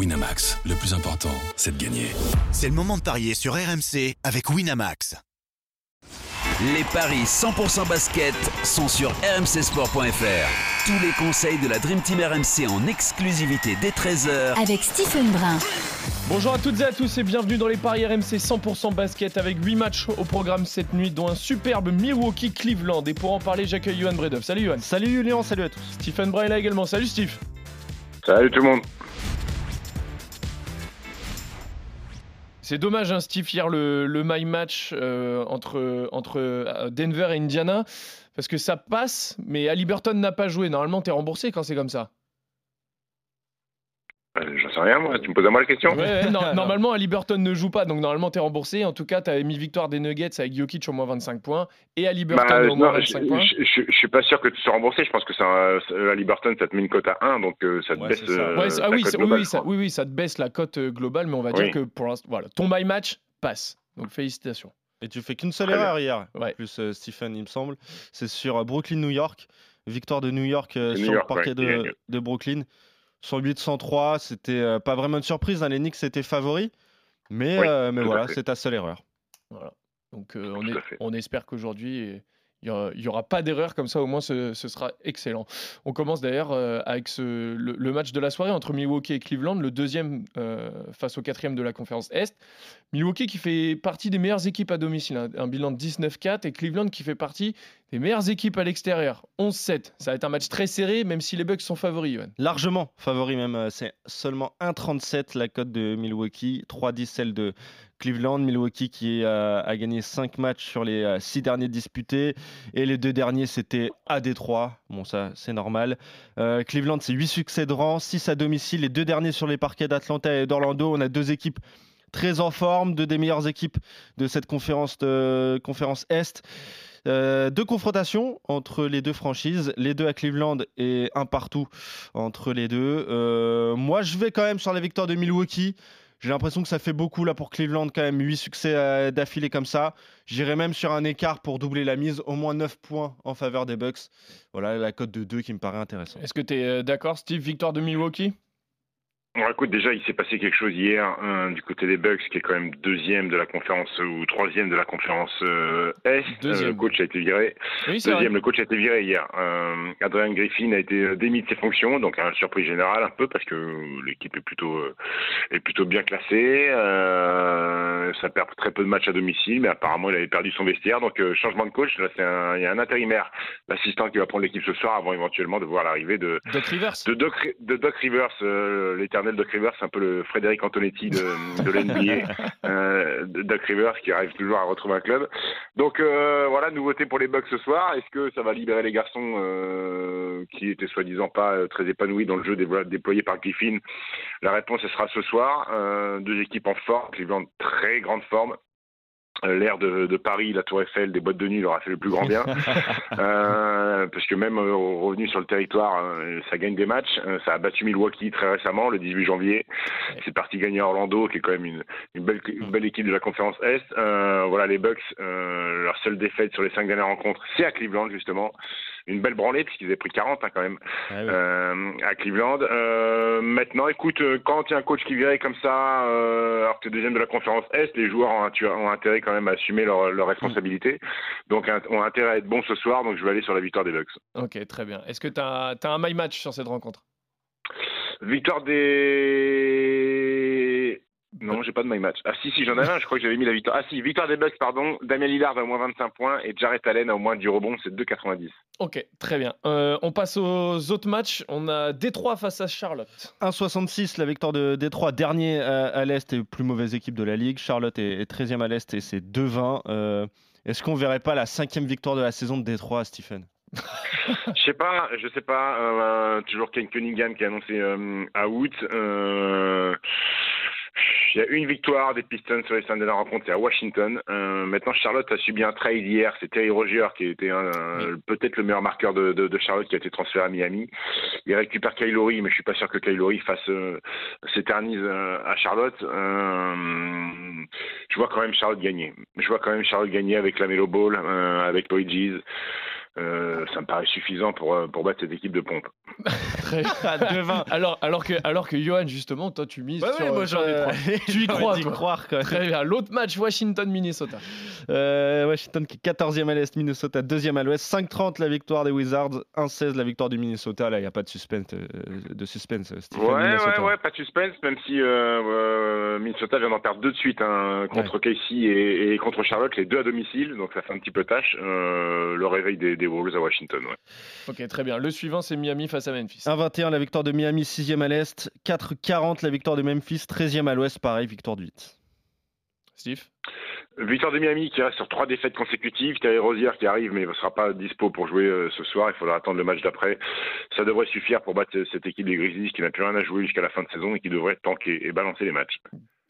Winamax, le plus important, c'est de gagner. C'est le moment de parier sur RMC avec Winamax. Les paris 100% basket sont sur rmcsport.fr. Tous les conseils de la Dream Team RMC en exclusivité dès 13h avec Stephen Brun. Bonjour à toutes et à tous et bienvenue dans les paris RMC 100% basket avec 8 matchs au programme cette nuit dont un superbe Milwaukee Cleveland. Et pour en parler, j'accueille Johan Bredov. Salut Johan. Salut Julien, salut à tous. Stephen Brun est là également. Salut Steve. Salut tout le monde. C'est dommage, hein, Steve, hier le, le my match euh, entre, entre euh, Denver et Indiana, parce que ça passe, mais Aliburton n'a pas joué. Normalement, tu es remboursé quand c'est comme ça. J'en sais rien, moi. Tu me poses à moi la question Ouais, ouais, non, normalement, Aliburton ne joue pas, donc normalement, tu es remboursé. En tout cas, tu avais mis victoire des Nuggets avec Jokic au moins 25 points et Aliburton Bah, au moins non, 25 je, points. je, suis pas sûr que tu sois remboursé. Je pense que un, à Liberton, ça te met une cote à 1, donc euh, ça te Ouais, baisse ça. euh, ah oui, cote globale, oui, ça, crois. oui, oui, ça te baisse la cote euh, globale, mais on va dire que pour l'instant, voilà, ton my match passe. Donc félicitations. Et tu fais qu'une seule erreur hier, Ouais. plus euh, Stephen, il me semble. C'est sur euh, Brooklyn-New York. Victoire de New York euh, sur New le parquet ouais, de, de Brooklyn. 108-103, c'était euh, pas vraiment une surprise. hein, Les Knicks étaient favoris. Mais, Oui, euh, mais voilà, c'est ta seule erreur. Voilà. Donc euh, est- on espère qu'aujourd'hui, il n'y aura, pas d'erreur, comme ça au moins ce, sera excellent. On commence d'ailleurs euh, avec le, match de la soirée entre Milwaukee et Cleveland, le deuxième euh, face au quatrième de la conférence Est. Milwaukee qui fait partie des meilleures équipes à domicile, hein, un bilan de 19-4, et Cleveland qui fait partie des meilleures équipes à l'extérieur, 11-7. Ça va être un match très serré, même si les Bucks sont favoris, Johan. Largement favori même. euh, C'est seulement 1,37 la cote de Milwaukee, 3,10 celle de Cleveland. Milwaukee qui euh, a gagné 5 matchs sur les 6 derniers disputés. Et les deux derniers, c'était à Détroit. Bon, ça, c'est normal. Euh, Cleveland, c'est 8 succès de rang, 6 à domicile. Les deux derniers sur les parquets d'Atlanta et d'Orlando. On a deux équipes très en forme, deux des meilleures équipes de cette conférence, conférence Est. Euh, deux confrontations entre les deux franchises, les deux à Cleveland et un partout entre les deux. Euh, moi, je vais quand même sur la victoire de Milwaukee. J'ai l'impression que ça fait beaucoup là pour Cleveland, quand même 8 succès euh, d'affilée comme ça. J'irai même sur un écart pour doubler la mise, au moins 9 points en faveur des Bucks. Voilà la cote de 2 qui me paraît intéressante. Est-ce que tu es d'accord, Steve? Victoire de Milwaukee? Bon, écoute, déjà, il s'est passé quelque chose hier hein, du côté des Bucks, qui est quand même deuxième de la conférence ou troisième de la conférence euh, Est. Deuxième. le coach a été viré. Oui, c'est vrai. Deuxième, le coach a été viré hier. Euh, Adrian Griffin a été euh, démis de ses fonctions, donc un surprise générale un peu parce que l'équipe est plutôt euh, est plutôt bien classée. Euh, ça perd très peu de matchs à domicile, mais apparemment il avait perdu son vestiaire, donc euh, changement de coach. Là, c'est un, il y a un intérimaire, l'assistant qui va prendre l'équipe ce soir avant éventuellement de voir l'arrivée de Doc Rivers de Doc, de Doc Rivers, euh, l'éternel Doc Rivers, c'est un peu le Frédéric Antonetti de, de l'NBA. euh, Doc Rivers qui arrive toujours à retrouver un club. Donc euh, voilà, nouveauté pour les Bucks ce soir. Est-ce que ça va libérer les garçons euh, qui étaient soi-disant pas euh, très épanouis dans le jeu déployé par Griffin? La réponse, ce sera ce soir. Deux équipes en forme, Cleveland très grande forme. L'air de, de Paris, la Tour Eiffel, des boîtes de nuit leur a fait le plus grand bien. Euh, parce que même euh, revenu sur le territoire, euh, ça gagne des matchs. Euh, ça a battu Milwaukee très récemment, le 18 janvier. C'est parti gagner Orlando, qui est quand même une, une belle, une belle équipe de la conférence Est. Euh, voilà, les Bucks, euh, leur seule défaite sur les cinq dernières rencontres, c'est à Cleveland justement. Une belle branlée, puisqu'ils avaient pris 40 hein, quand même Ah oui. euh, à Cleveland. Euh, maintenant, écoute, euh, quand il y a un coach qui virait comme ça, euh, alors que tu es deuxième de la conférence Est, les joueurs ont, intérêt quand même à assumer leurs leur responsabilités. Donc, un- ont intérêt à être bons ce soir. Donc, je vais aller sur la victoire des Bucks. Ok, très bien. Est-ce que tu as, un my match sur cette rencontre? Victoire des. Non, j'ai pas de my match. Ah si, si, j'en avais un, je crois que j'avais mis la victoire. Ah si, victoire des Bucks, pardon. Damien Lillard a au moins 25 points et Jarrett Allen a au moins du rebond, c'est 2,90. Ok, très bien. Euh, on passe aux autres matchs. On a Détroit face à Charlotte. 1,66 la victoire de Détroit, dernier à, à l'Est et plus mauvaise équipe de la Ligue. Charlotte est, est 13e à l'Est et c'est 2-20. Euh, Est-ce qu'on verrait pas la cinquième victoire de la saison de Détroit, Stephen? Je sais pas, je sais pas. euh, toujours Ken Cunningham qui a annoncé euh, à août. Euh, Il y a une victoire des Pistons sur les cinq dernières rencontres, c'est à Washington. Euh, maintenant, Charlotte a subi un trade hier. C'est Terry Rozier qui était un- peut-être le meilleur marqueur de, de- de Charlotte qui a été transféré à Miami. Il récupère Kylori, mais je suis pas sûr que Kylori fasse euh, s'éternise euh, à Charlotte. Euh, je vois quand même Charlotte gagner. Je vois quand même Charlotte gagner avec la Melo Ball, euh, avec G's. Euh, ça me paraît suffisant pour, euh, pour battre cette équipe de pompe. Très à 2-20. Alors, alors, que, alors que Johan, justement, toi, tu mises Ouais, sur, ouais, moi, j'en ai trois. Tu y crois, toi. croire quand même. Très bien. L'autre match, Washington-Minnesota. Euh, Washington qui est 14e à l'Est, Minnesota 2e à l'Ouest. 5-30 la victoire des Wizards, 1-16 la victoire du Minnesota. Là, il n'y a pas de suspense, euh, de suspense Stephen Ouais, Minnesota. ouais, ouais, pas de suspense, même si euh, euh, Minnesota vient d'en perdre deux de suite hein, contre Casey et, et contre Charlotte, les deux à domicile, donc ça fait un petit peu tâche. Euh, le réveil des, des Wolves à Washington, ouais. Ok, très bien. Le suivant, c'est Miami face à Memphis. 1-21 la victoire de Miami, 6e à l'Est. 4-40 la victoire de Memphis, 13e à l'Ouest. Pareil, victoire de 8. Steve? Victoire de Miami qui reste sur trois défaites consécutives. Thierry Rosière qui arrive mais ne sera pas dispo pour jouer euh, ce soir. Il faudra attendre le match d'après. Ça devrait suffire pour battre cette équipe des Grizzlies qui n'a plus rien à jouer jusqu'à la fin de saison et qui devrait tanker et balancer les matchs.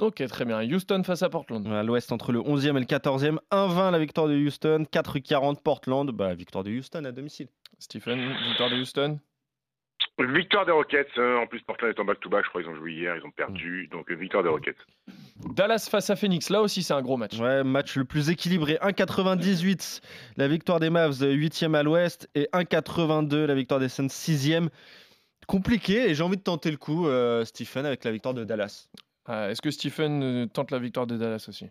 Ok, très bien. Houston face à Portland. À l'Ouest, entre le 11e et le 14e. 1-20 la victoire de Houston, 4-40 Portland. Bah, victoire de Houston à domicile. Stephen, victoire de Houston. Victoire des Rockets. hein. En plus, Portland est en back-to-back. Je crois qu'ils ont joué hier. Ils ont perdu. Donc, euh, victoire des Rockets. Dallas face à Phoenix. Là aussi, c'est un gros match. Ouais, match le plus équilibré. 1,98 la victoire des Mavs, 8e à l'ouest, et 1,82 la victoire des Suns, 6e. Compliqué, et j'ai envie de tenter le coup, euh, Stephen, avec la victoire de Dallas. Ah, Est-ce que Stephen euh, tente la victoire de Dallas aussi?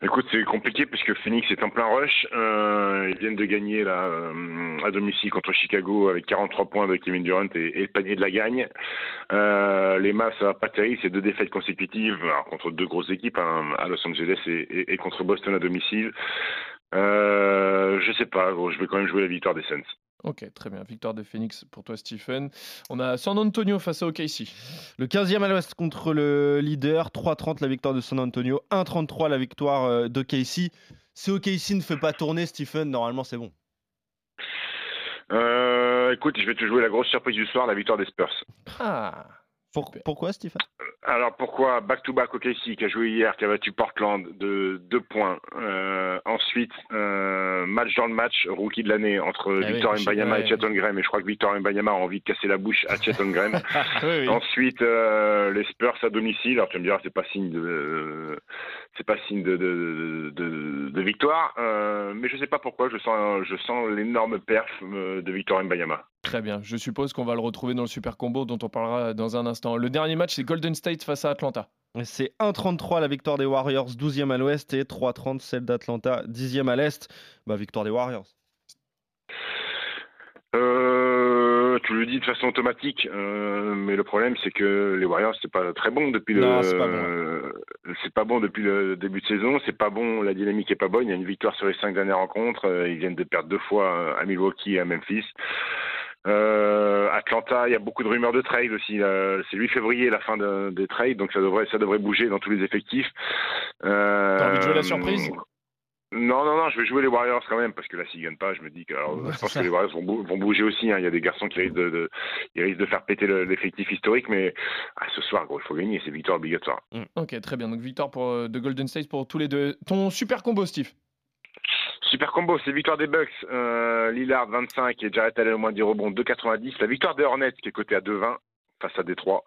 Écoute, c'est compliqué puisque Phoenix est en plein rush. Euh, ils viennent de gagner là, euh, à domicile contre Chicago avec 43 points de Kevin Durant et, le panier de la gagne. Euh, les Mavs, ça va pas terrible. C'est deux défaites consécutives alors, contre deux grosses équipes hein, à Los Angeles et, et- et contre Boston à domicile. Euh, je sais pas. gros, je vais quand même jouer la victoire des Suns. Ok, très bien. Victoire de Phoenix pour toi, Stephen. On a San Antonio face à OKC. Le 15e à l'ouest contre le leader, 3,30 la victoire de San Antonio, 1,33 la victoire euh, de Casey. Si OKC ne fait pas tourner, Stephen, normalement c'est bon. Euh, écoute, je vais te jouer la grosse surprise du soir, la victoire des Spurs. Ah Pour- pourquoi, Stephen? Alors pourquoi back-to-back OKC qui a joué hier, qui a battu Portland de deux points. Euh, ensuite, euh, match dans le match, rookie de l'année entre Ah Victor ouais. et Chet Holmgren. Et je crois que Victor Mbanyama a envie de casser la bouche à oui, oui. Ensuite, euh, les Spurs à domicile. Alors tu me diras, c'est pas signe de, c'est pas signe de, de, de, de victoire, euh, mais je sais pas pourquoi. Je sens, je sens l'énorme perf euh, de Victor Mbanyama. Très bien. Je suppose qu'on va le retrouver dans le super combo dont on parlera dans un instant. Le dernier match, c'est Golden State face à Atlanta. C'est 1,33 la victoire des Warriors, 12e à l'ouest, et 3,30 celle d'Atlanta, 10e à l'est. Bah, victoire des Warriors. Euh, tu le dis de façon automatique, euh, mais le problème c'est que les Warriors c'est pas très bon depuis le. Non, c'est pas bon. euh, c'est pas bon depuis le début de saison. C'est pas bon. La dynamique est pas bonne. Il y a une victoire sur les cinq dernières rencontres. euh, Ils viennent de perdre deux fois à Milwaukee et à Memphis. Euh, Atlanta, il y a beaucoup de rumeurs de trade aussi. là. C'est 8 février la fin de- des trades, donc ça devrait ça devrait bouger dans tous les effectifs. Euh, T'as envie de jouer la surprise? Non, non, non, je vais jouer les Warriors quand même, parce que là, s'ils gagnent pas, je me dis que alors, Ouais, je pense que les Warriors vont, bou- vont bouger aussi. hein. Il y a des garçons qui risquent de, de- ils risquent de faire péter le- l'effectif historique, mais ah, ce soir, gros, il faut gagner, c'est victoire obligatoire. Ok, très bien. Donc victoire pour, euh, de Golden State pour tous les deux. Ton super combo, Steve? Super combo, c'est victoire des Bucks, euh, Lillard 25 et Jarrett Allen au moins 10 rebonds 2,90. La victoire des Hornets qui est cotée à 2,20 face à Détroit.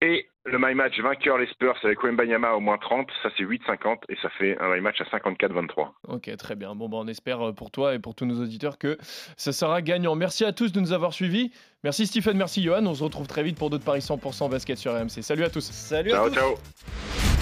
Et le my match vainqueur les Spurs avec Wembanyama au moins 30, ça c'est 8,50 et ça fait un my match à 54-23. Ok, très bien. Bon, bah, on espère euh, pour toi et pour tous nos auditeurs que ça sera gagnant. Merci à tous de nous avoir suivis. Merci Stephen, merci Johan. On se retrouve très vite pour d'autres paris 100% basket sur RMC. Salut à tous. Salut à Ciao, tous ciao.